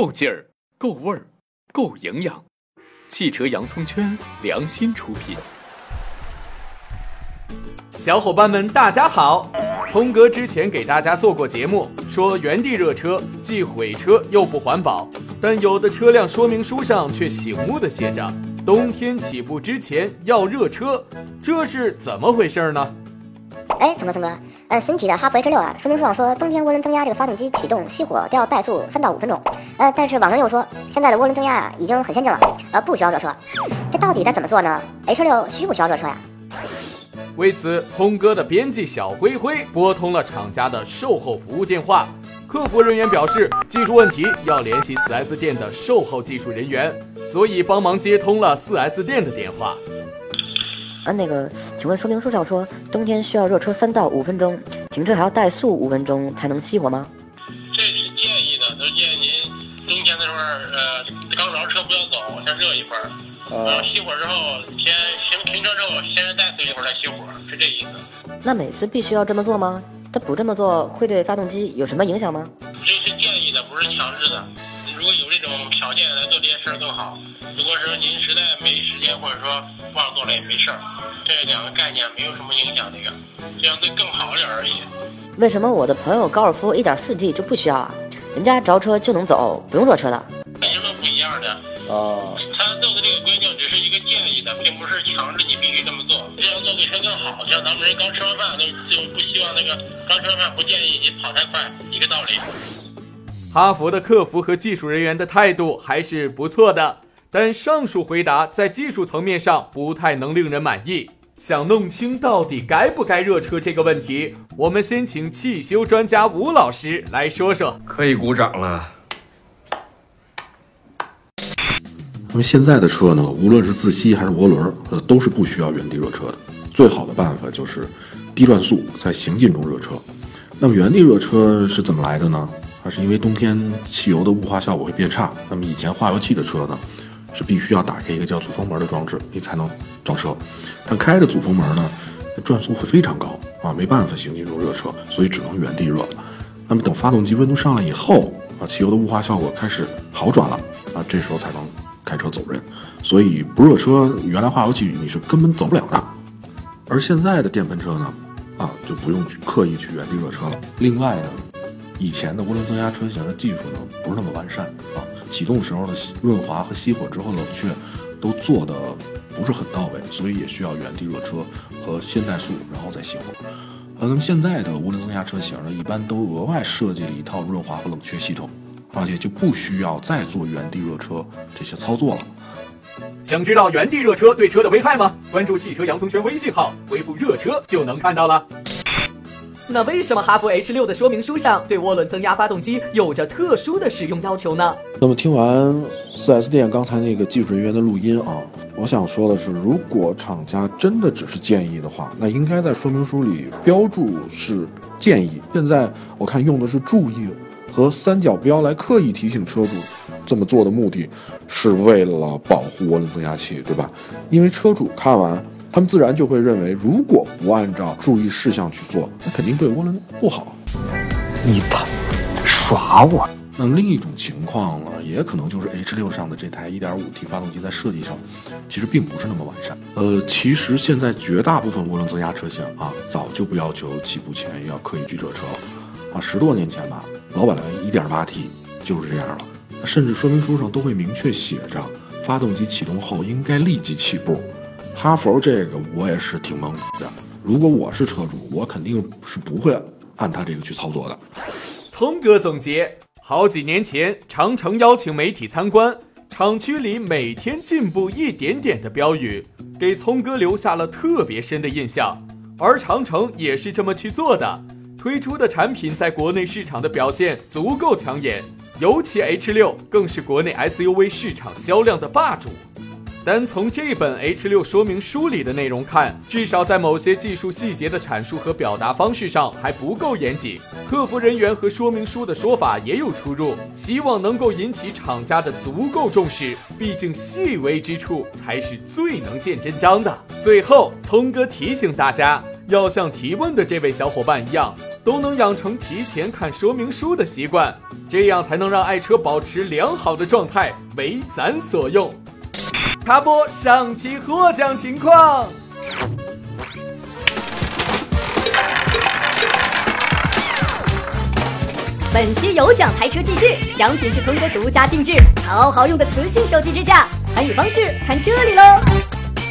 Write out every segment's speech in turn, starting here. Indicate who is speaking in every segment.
Speaker 1: 够劲儿，够味儿，够营养。汽车洋葱圈良心出品。
Speaker 2: 小伙伴们，大家好！聪哥之前给大家做过节目，说原地热车既毁车又不环保，但有的车辆说明书上却醒目的写着“冬天起步之前要热车”，这是怎么回事呢？
Speaker 3: 哎，聪哥，聪哥，呃，新提的哈弗 H 六啊，说明书上说冬天涡轮增压这个发动机启动熄火都要怠速三到五分钟，呃，但是网上又说现在的涡轮增压啊已经很先进了，呃，不需要热车，这到底该怎么做呢？H 六需不需要热车呀？
Speaker 2: 为此，聪哥的编辑小灰灰拨通了厂家的售后服务电话，客服人员表示技术问题要联系 4S 店的售后技术人员，所以帮忙接通了 4S 店的电话。
Speaker 4: 啊，那个，请问说明书上说冬天需要热车三到五分钟，停车还要怠速五分钟才能熄火吗？
Speaker 5: 这是建议的，都建议您冬天的时候，呃，刚着车不要走，先热一会儿，呃，熄火之后先行停车之后先怠速一会儿再熄火，是这意思。
Speaker 4: 那每次必须要这么做吗？他不这么做会对发动机有什么影响吗？
Speaker 5: 这是建议的，不是强制的。如果有这种条件来做这件事儿更好。如果说您实在没时间，或者说忘了做了也没事儿，这两个概念没有什么影响，这个这样对更好点而已。
Speaker 4: 为什么我的朋友高尔夫 1.4T 就不需要啊？人家着车就能走，不用坐车的。
Speaker 5: 为什么不一样的？
Speaker 6: 啊，
Speaker 5: 他做的这个规定只是一个建议的，并不是强制你必须这么做。这样做对车更好。像咱们人刚吃完饭都就不希望那个刚吃完饭不建议你跑太快，一个道理。
Speaker 2: 哈佛的客服和技术人员的态度还是不错的，但上述回答在技术层面上不太能令人满意。想弄清到底该不该热车这个问题，我们先请汽修专家吴老师来说说。
Speaker 6: 可以鼓掌了。
Speaker 7: 那么现在的车呢，无论是自吸还是涡轮，呃，都是不需要原地热车的。最好的办法就是低转速在行进中热车。那么原地热车是怎么来的呢？它是因为冬天汽油的雾化效果会变差。那么以前化油器的车呢，是必须要打开一个叫阻风门的装置，你才能着车。但开着阻风门呢，转速会非常高啊，没办法行进中热车，所以只能原地热。那么等发动机温度上来以后啊，汽油的雾化效果开始好转了啊，这时候才能开车走人。所以不热车，原来化油器你是根本走不了的。而现在的电喷车呢，啊就不用去刻意去原地热车了。另外呢，以前的涡轮增压车型的技术呢不是那么完善啊，启动时候的润滑和熄火之后冷却都做的不是很到位，所以也需要原地热车和先怠速然后再熄火。呃，那么现在的涡轮增压车型呢，一般都额外设计了一套润滑和冷却系统，而且就不需要再做原地热车这些操作了。
Speaker 2: 想知道原地热车对车的危害吗？关注汽车洋葱圈微信号，回复“热车”就能看到了。
Speaker 8: 那为什么哈弗 H 六的说明书上对涡轮增压发动机有着特殊的使用要求呢？
Speaker 9: 那么听完 4S 店刚才那个技术人员的录音啊，我想说的是，如果厂家真的只是建议的话，那应该在说明书里标注是建议。现在我看用的是注意和三角标来刻意提醒车主这么做的目的，是为了保护涡轮增压器，对吧？因为车主看完。他们自然就会认为，如果不按照注意事项去做，那肯定对涡轮不好。
Speaker 6: 你他耍我！
Speaker 7: 那另一种情况呢，也可能就是 H 六上的这台 1.5T 发动机在设计上，其实并不是那么完善。呃，其实现在绝大部分涡轮增压车型啊，早就不要求起步前要刻意去热车了啊。十多年前吧，老版的 1.8T 就是这样了，甚至说明书上都会明确写着，发动机启动后应该立即起步。哈佛这个我也是挺懵的。如果我是车主，我肯定是不会按他这个去操作的。
Speaker 2: 聪哥总结：好几年前，长城邀请媒体参观厂区里每天进步一点点的标语，给聪哥留下了特别深的印象。而长城也是这么去做的，推出的产品在国内市场的表现足够抢眼，尤其 H 六更是国内 SUV 市场销量的霸主。单从这本 H 六说明书里的内容看，至少在某些技术细节的阐述和表达方式上还不够严谨，客服人员和说明书的说法也有出入。希望能够引起厂家的足够重视，毕竟细微之处才是最能见真章的。最后，聪哥提醒大家，要像提问的这位小伙伴一样，都能养成提前看说明书的习惯。这样才能让爱车保持良好的状态，为咱所用。插播上期获奖情况。
Speaker 10: 本期有奖台车继续，奖品是聪哥独家定制、超好用的磁性手机支架。参与方式看这里喽！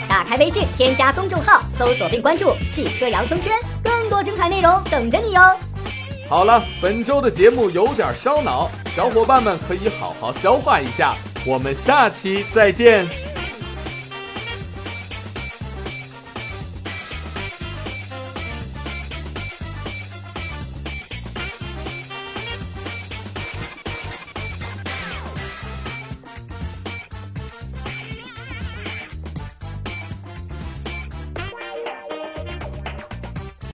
Speaker 10: 打开微信，添加公众号，搜索并关注“汽车洋葱圈”，更多精彩内容等着你哟！
Speaker 2: 好了，本周的节目有点烧脑，小伙伴们可以好好消化一下。我们下期再见。